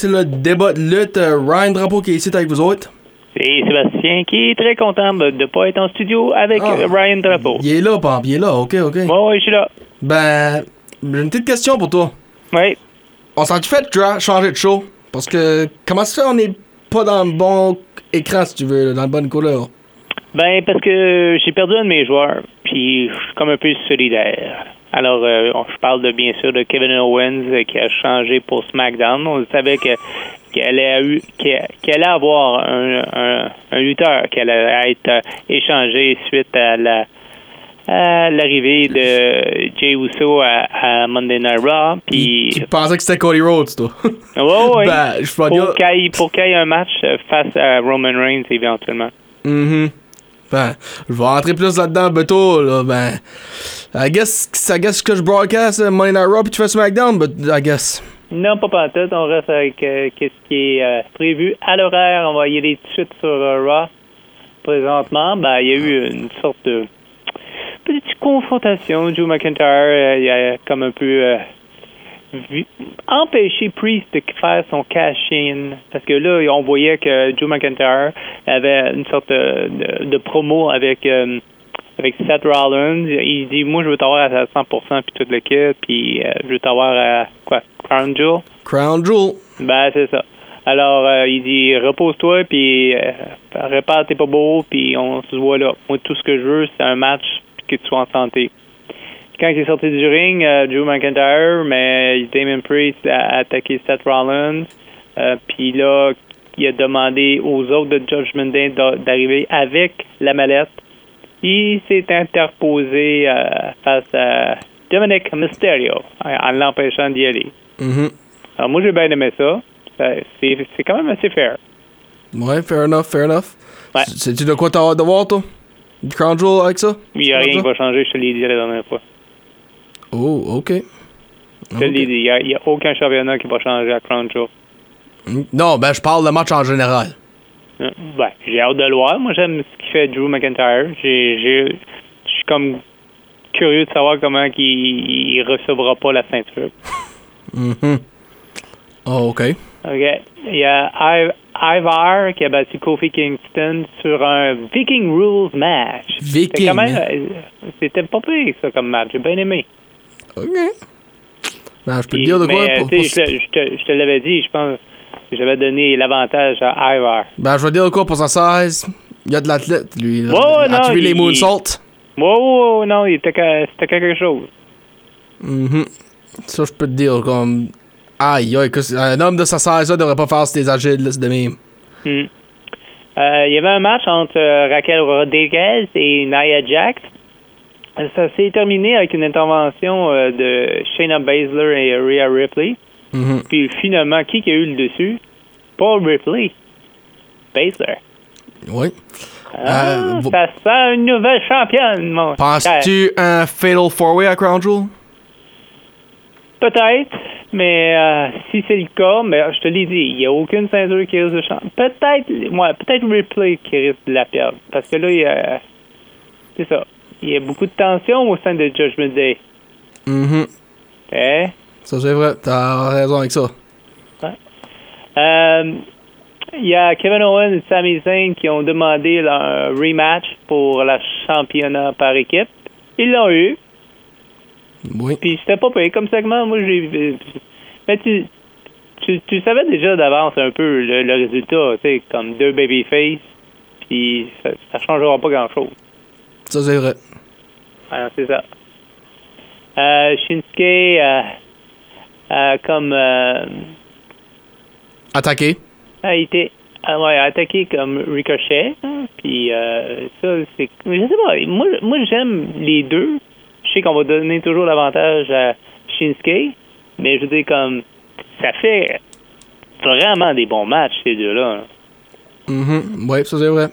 C'est le débat de lutte. Euh, Ryan Drapeau qui est ici avec vous autres. C'est Sébastien qui est très content de ne pas être en studio avec Ah. Ryan Drapeau. Il est là, Pamp, il est là, ok, ok. Ouais, ouais, je suis là. Ben, j'ai une petite question pour toi. Oui. On s'en fait changer de show? Parce que, comment ça fait on n'est pas dans le bon écran, si tu veux, dans la bonne couleur? Ben, parce que j'ai perdu un de mes joueurs, puis je suis comme un peu solidaire. Alors, euh, je parle de bien sûr de Kevin Owens euh, qui a changé pour SmackDown. On savait que qu'elle allait, eu- qu'elle qu'elle allait avoir un, un, un lutteur qui allait être euh, échangé suite à la à l'arrivée de Jay Uso à, à Monday Night Raw. Puis, Tu pensais que c'était Cody Rhodes, toi? ouais, ouais. Ben, je pour qu'il y ait- un match euh, face à Roman Reigns éventuellement. Mhm. Ben, je vais rentrer plus là-dedans, Beto, là, ben... I guess, I guess que je broadcast uh, Monday Night Raw puis tu fais SmackDown, but I guess... Non, pas pantoute. On reste avec euh, qu'est-ce qui est euh, prévu à l'horaire. On va y aller tout de suite sur euh, Raw. Présentement, ben, il y a eu une sorte de petite confrontation. Joe McIntyre, euh, il a comme un peu empêché Priest de faire son cash-in. Parce que là, on voyait que Joe McIntyre avait une sorte de, de- de promo avec... euh, avec Seth Rollins, il dit moi je veux t'avoir à 100% puis tout le kit puis euh, je veux t'avoir à quoi Crown Jewel? Crown Jewel. Ben c'est ça. Alors euh, il dit repose-toi puis euh, répare t'es pas beau puis on se voit là. Moi tout ce que je veux c'est un match puis que tu sois en santé. Quand il est sorti du ring, euh, Drew McIntyre, mais Damon Priest a attaqué Seth Rollins. Euh, puis là, il a demandé aux autres de Judgment Day d'a- d'arriver avec la mallette. Il s'est interposé euh, face à Dominic Mysterio en, l'empêchant d'y aller. Mhm. Alors moi, j'ai bien aimé ça. C'est quand même assez fair. Ouais, fair enough, fair enough. Ouais. Sais-tu de quoi t'as hâte de voir, toi? Du Crown Jewel avec ça? Il n'y a rien qui va changer, je te l'ai dit la dernière fois. Oh, ok. Je te l'ai dit, il n'y a, il aucun championnat qui va changer à. Mm. Non, ben je parle de match en général. Euh, Ben, j'ai hâte de le voir. Moi, j'aime ce qu'il fait Drew McIntyre. J'ai, j'ai, je suis comme curieux de savoir comment qu'il il recevra pas la ceinture. Mhm. Oh, ok. OK. Il y a Iv- Ivar qui a battu Kofi Kingston sur un Viking Rules match. C'était Viking, hein? euh, c'était pas pire, ça, comme match. J'ai bien aimé. Ok. Ben, je peux te dire de quoi? mais, pour- pour- je, te- je te, l'avais dit, je pense que j'avais donné l'avantage à Ivar. Ben, je vais te dire de quoi pour sa size. Il y a de l'athlète, lui. Là. Ouais, As-tu non, vu les il- moonsaults? Wow, non, il était, c'était quelque chose. Mhm. Ça, je peux te dire, comme. Aïe, aïe, un homme de sa size-là devrait pas faire ces agiles, là, de même. Hmm. Euh, il y avait un match entre euh, Raquel Rodriguez et Nia Jax. Ça s'est terminé avec une intervention euh, de Shayna Baszler et Rhea Ripley. Mhm. Puis finalement, qui a eu le dessus? Paul Ripley. Baszler. Oui. Ah, Euh, ça sent une nouvelle championne, mon. Penses-tu un Fatal 4-Way à Crown Jewel? Peut-être, mais euh, si c'est le cas, mais je te l'ai dit, il n'y a aucune ceinture qui risque de changer. Peut-être, ouais, peut-être Ripley qui risque de la perdre. Parce que là, il y a. C'est ça. Il y a beaucoup de tension au sein de Judgment Day. Mhm. Hein? Ça, c'est vrai. T'as raison avec ça. Euh, Il y a Kevin Owens et Sami Zayn qui ont demandé un rematch pour le championnat par équipe. Ils l'ont eu. Oui. Puis c'était pas payé comme segment. Moi, j'ai. Mais tu, tu, tu savais déjà d'avance un peu le, le résultat, tu sais, comme deux babyface. Puis ça, ça changera pas grand-chose. Ça, c'est vrai. Alors, c'est ça. Euh, Shinsuke, euh, euh, comme. euh, Attaqué. a été ah ouais, attaquer comme Ricochet. hein, Puis ça, c'est. Je sais pas. Moi, moi j'aime les deux. Je sais qu'on va donner toujours l'avantage à Shinsuke. Mais je veux dire, comme. Ça fait vraiment des bons matchs, ces deux-là. hein. Mhm. Ouais, ça c'est vrai.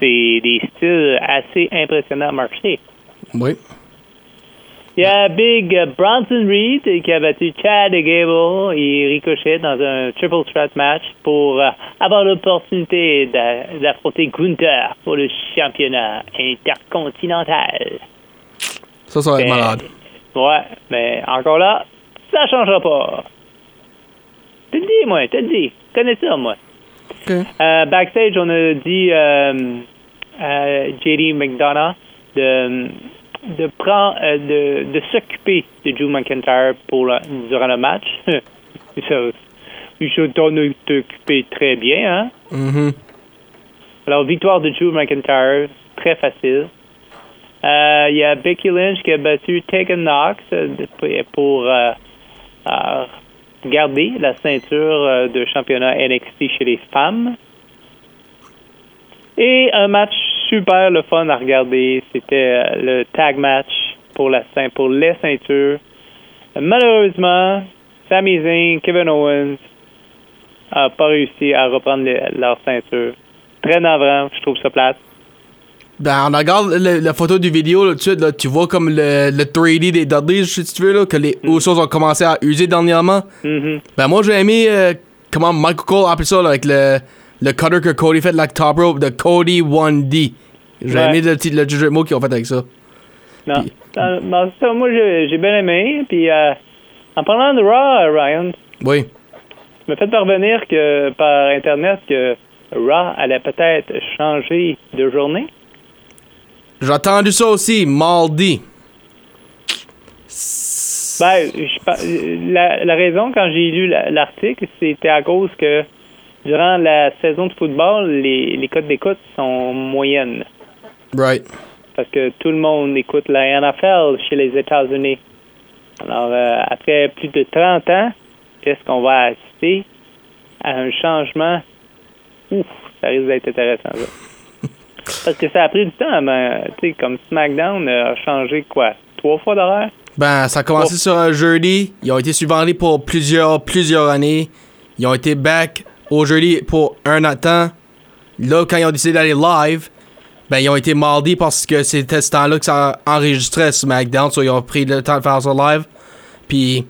C'est des styles assez impressionnants à marcher. Oui. Il y a Big Bronson Reed qui a battu Chad Gable et Ricochet dans un triple threat match pour euh, avoir l'opportunité d'a- d'affronter Gunther pour le championnat intercontinental. Ça, ça va être Mais- malade. Ouais, mais encore là, ça changera pas. T'as dit, moi, t'as dit. Connais ça, moi. Euh, backstage, on a dit euh, à JD McDonough de, de prendre, euh, de, de s'occuper de Drew McIntyre pour durant le match. ça, se donne t'occuper très bien, hein? Mhm. Alors, victoire de Drew McIntyre, très facile. Euh, Il y a Becky Lynch qui a battu Tegan Knox euh, pour euh, euh, garder la ceinture euh, de championnat NXT chez les femmes. Et un match super le fun à regarder, c'était euh, le tag match pour la pour les ceintures. Malheureusement, Sami Zayn, Kevin Owens a pas réussi à reprendre le- leur ceinture. Très navrant, je trouve ça plate. Ben, on regarde le- la photo du vidéo là, tout de suite, là, tu vois comme le, le 3D des Dudleys, si tu veux, là, que les Usos ont commencé à user dernièrement. Mhm. Ben, moi, j'ai aimé euh, comment Michael Cole a appelé ça, là, avec le, le cutter que Cody fait, like top rope, de Cody 1D. J'ai Ouais. aimé le, petit- le jeu de mots qu'ils ont fait avec ça. Non. Puis- Non, non, ça, moi, j'ai bien aimé. Puis, euh, en parlant de Raw, Ryan, Oui. tu m'as fait parvenir que, par Internet que Raw allait peut-être changer de journée. J'ai entendu ça aussi, mardi. Ben, je la, la raison, quand j'ai lu la- l'article, c'était à cause que durant la saison de football, les, les codes d'écoute sont moyennes. Right. Parce que tout le monde écoute la NFL chez les États-Unis. Alors, euh, après plus de 30 ans, qu'est-ce qu'on va assister à un changement? Ouf, ça risque d'être intéressant, ça. Parce que ça a pris du temps, mais, tu sais, comme SmackDown a changé, quoi, trois fois d'horaire? Ben, ça a commencé Oh. sur un jeudi. Ils ont été subvendus pour plusieurs, plusieurs années. Ils ont été back au jeudi pour un an de temps. Là, quand ils ont décidé d'aller live, ben, ils ont été mardi parce que c'était ce temps-là que ça enregistrait SmackDown. So, ils ont pris le temps de faire ça live. Puis,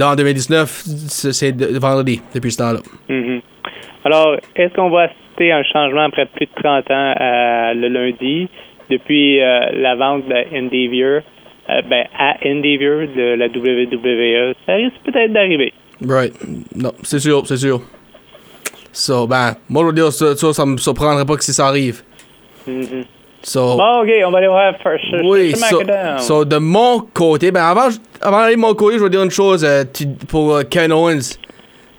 en 2019, c'est vendredi, depuis ce temps-là. Mhm. Alors, est-ce qu'on va un changement après plus de 30 ans euh, le lundi, depuis euh, la vente de Endeavor, euh, ben, à Endeavor de la WWE? Ça risque peut-être d'arriver. Right. Non, c'est sûr, c'est sûr. So, ben, moi, je veux dire, ça, ça, ça me surprendrait pas que si ça arrive. Mhm. So, Bon, OK, on va aller voir first. Oui, so, so, de mon côté, ben avant, avant d'aller de mon côté, je vais dire une chose euh, tu- pour euh, Ken Owens.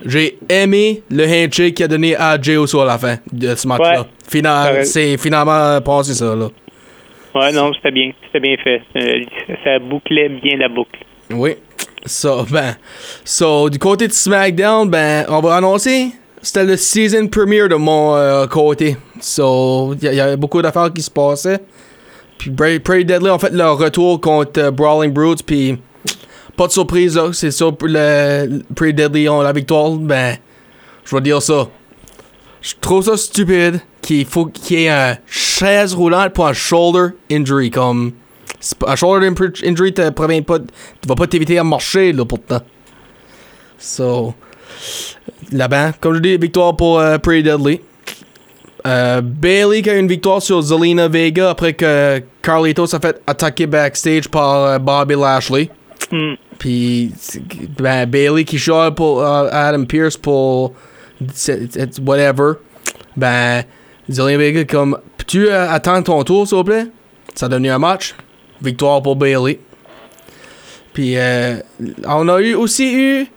J'ai aimé le handshake qu'il a donné à Jey Uso à la fin de ce match-là. Ouais. Final, Correct. c'est finalement passé ça, là. Ouais, non, c'était bien. C'était bien fait. Euh, ça bouclait bien la boucle. Oui. So, ben, so, du côté de SmackDown, ben, on va annoncer, c'était le season premiere de mon euh, côté. So, il y, avait beaucoup d'affaires qui se passaient. Puis Pretty Deadly ont fait leur retour contre euh, Brawling Brutes, puis pas de surprise, là, c'est pour le Pretty Deadly ont la victoire, ben, je vais dire ça. Je trouve ça stupide qu'il faut qu'il y ait un chaise roulante pour un shoulder injury, comme... Un shoulder injury te prévient pas, vas pas t'éviter à marcher, là, pourtant. So, là-bas, comme je dis, victoire pour euh, Pretty Deadly. Euh, Bailey qui a une victoire sur Zelina Vega après que Carlito s'est fait attaquer backstage par euh, Bobby Lashley. Hmm. Puis ben, Bailey qui chiale pour euh, Adam Pierce pour whatever. Ben, Zelina Vega comme peux-tu euh, attendre ton tour s'il vous plaît? Ça a donné un match. Victoire pour Bailey. Puis euh, on a eu aussi eu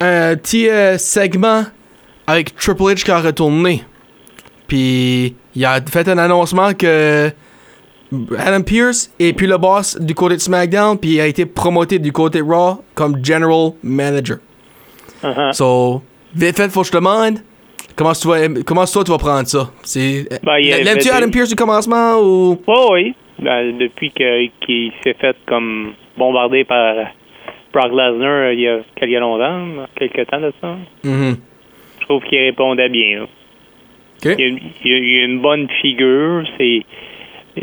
un petit segment avec Triple H qui a retourné. Puis il a fait un annoncement que Adam Pierce est puis le boss du côté de SmackDown, puis il a été promoté du côté Raw comme General Manager. Uh-huh. So, vite fait, faut que je te demande, Comment tu vas, comment toi tu vas prendre ça? Ben, l'aimes-tu Adam Pierce du commencement ou? Oui, oui. Ben, depuis que- qu'il s'est fait comme bombardé par Brock Lesnar euh, il y a quelques longtemps, quelques temps de ça, Mhm. je trouve qu'il répondait bien. Il, a, a- une bonne figure, c'est euh,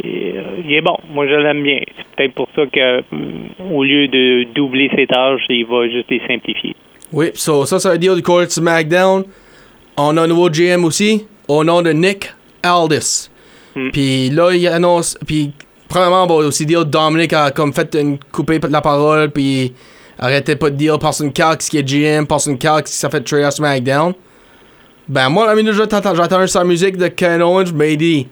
il est bon. Moi, je l'aime bien. C'est peut-être pour ça que, mm, au lieu de doubler ses tâches, il va juste les simplifier. Oui, so, ça c'est un deal du de SmackDown. On a un nouveau GM aussi, au nom de Nick Aldis. Hmm. Puis là, il annonce. Puis, premièrement, bon, aussi dire Dominic a comme fait une coupée de la parole, puis arrêtait pas de dire Parson Calx qui est GM, Parson Calx qui s'est fait trade à SmackDown. Ben, moi, la minute j'attends j'attends sa musique de Ken Owens, je me dis,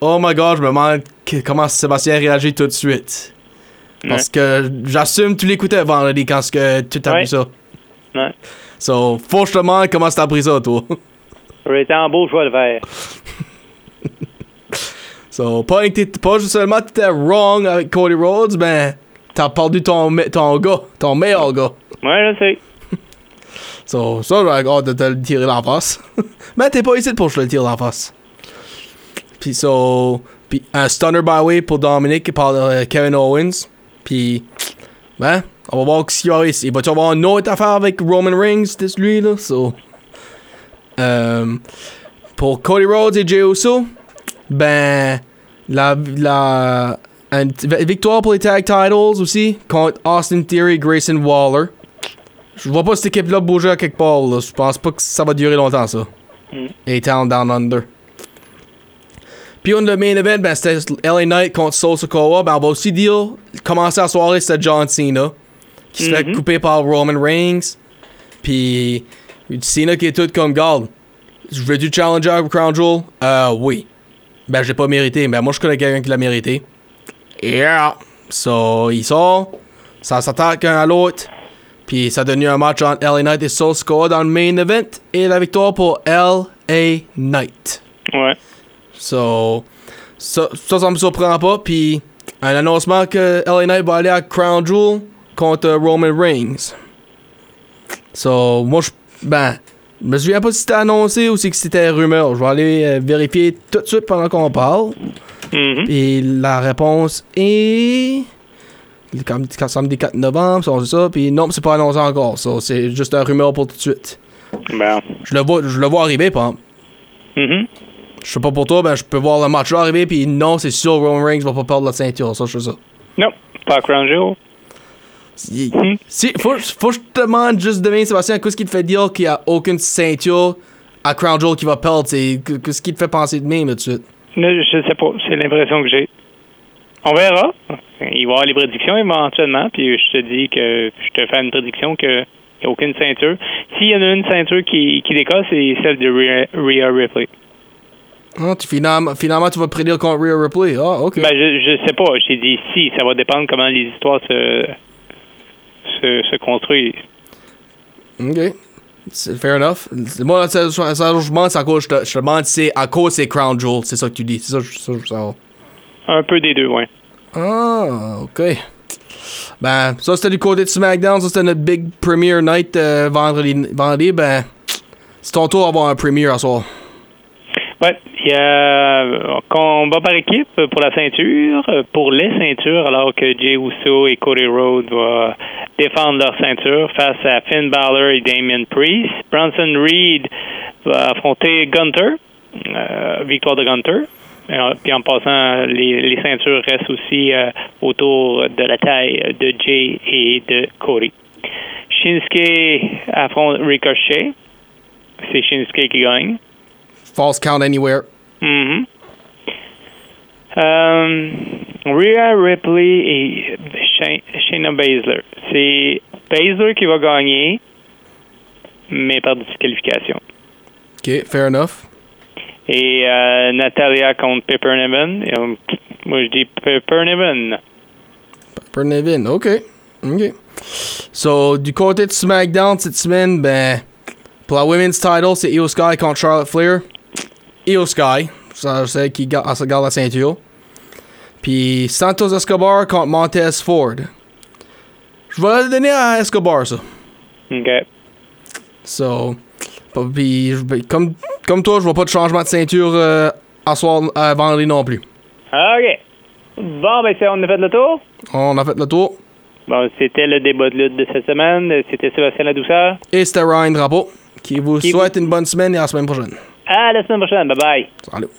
oh my god, je me demande comment Sébastien réagit tout de suite. Parce que j'assume tu l'écoutais vendredi quand que tu as Ouais. vu ça. Ouais. So, faut que je te demande comment t'as pris ça, toi. J'aurais été en beau, je vais le faire. So, pas, pas seulement t'étais wrong avec Cody Rhodes, ben, t'as perdu ton, ton gars, ton meilleur gars. Ouais, je sais. So, ça, j'ai hâte de te le tirer d'en face. Mais t'es pas ici pour que je te le tire d'en face. Puis, so, puis un stunner by way pour Dominic par euh, Kevin Owens. Puis, ben, on va voir ce qu'il y a ici. Il va-tu avoir une autre affaire avec Roman Reigns, this, lui, là? So, euh, pour Cody Rhodes et Jey Uso, ben, la, la une victoire pour les tag titles aussi contre Austin Theory et Grayson Waller. Je vois pas cette équipe-là bouger à quelque part. Là. Je pense pas que ça va durer longtemps, ça. Mm. Et Town Down Under. Puis on a le main event, ben, c'était LA Knight contre Soul Sokoa. Ben, on va aussi dire, commencer la soirée, c'était John Cena. Qui se fait Mhm. couper par Roman Reigns. Puis Cena qui est tout comme garde. Je veux du challenger à Crown Jewel? Euh, oui. Ben, j'ai pas mérité, mais moi, je connais quelqu'un qui l'a mérité. Yeah. So, il sort. Ça s'attaque un à l'autre. Puis ça a devenu un match entre LA Knight et Soul Score dans le main event. Et la victoire pour LA Knight. Ouais. So, ça, ça, ça me surprend pas. Puis, un annoncement que LA Knight va aller à Crown Jewel contre Roman Reigns. So, moi, je. Ben, je me souviens pas si c'était annoncé ou si c'était rumeur. Je vais aller euh, vérifier tout de suite pendant qu'on parle. Mhm. Et la réponse est. le Comme samedi 4 novembre, ça, c'est ça. Puis non, c'est pas annoncé encore. Ça, c'est juste un rumeur pour tout de suite. Bon. Je le vois, je le vois arriver, par exemple. Mhm. Je sais pas pour toi, ben je peux voir le match arriver, puis non, c'est sûr Roman Reigns va pas perdre la ceinture, ça, je sais ça. Non, pas à Crown Jewel. Si, Hmm. si- faut, faut que je te demande juste demain, Sébastien, qu'est-ce qui te fait dire qu'il y a aucune ceinture à Crown Jewel qui va perdre, qu'est-ce qui te fait penser de même tout de suite? Ne- Je sais pas, c'est l'impression que j'ai. On verra. Il va y avoir les prédictions éventuellement, puis je te dis que je te fais une prédiction que n'y a aucune ceinture. S'il y en a une ceinture qui, qui décolle, c'est celle de Rhea Ripley. Ah, tu, finalement, finalement, tu vas prédire contre Rhea Ripley. Ah, ok. Ben, je, je sais pas. J'ai dit si. Ça va dépendre comment les histoires se, se, se construisent. Ok. C'est fair enough. Moi, ça, ça, ça, je demande, à cause, je te, je demande si c'est à cause c'est Crown Jewel. C'est ça que tu dis. C'est ça, ça, je veux savoir. Un peu des deux, ouais. Ah, ok. Ben, ça c'était du côté de SmackDown. Ça c'était notre big premiere night euh, vendredi, vendredi. Ben, c'est ton tour d'avoir un premiere à soir. Ouais, il y a combat par équipe pour la ceinture, pour les ceintures, alors que Jey Uso et Cody Rhodes vont défendre leur ceinture face à Finn Balor et Damien Priest. Bronson Reed va affronter Gunter, euh, victoire de Gunter. Puis en passant, les, les ceintures restent aussi euh, autour de la taille de Jay et de Cody. Shinsuke affronte Ricochet. C'est Shinsuke qui gagne. False count anywhere? Mhm. Euh, Rhea Ripley et Shay- Shayna Baszler. C'est Baszler qui va gagner, mais par disqualification. Ok, fair enough. Et euh, Natalia contre Pepper Niven. Euh, moi, je dis Pepper Niven. Per Nevin, ok. Ok. So, du côté de SmackDown cette semaine, ben, pour la Women's title, c'est Io Sky contre Charlotte Flair. Io Sky, c'est qui garde, ça garde la ceinture. Puis Santos Escobar contre Montez Ford. Je vais le donner à Escobar, ça. OK. So, Puis, comme, comme toi, je vois pas de changement de ceinture euh, à soir, à vendredi non plus. OK. Bon, ben, on a fait le tour? On a fait le tour. Bon, c'était le débat de lutte de cette semaine. C'était Sébastien Ladouceur. Et c'était Ryan Drapeau qui vous Qui souhaite une bonne semaine et à la semaine prochaine. À la semaine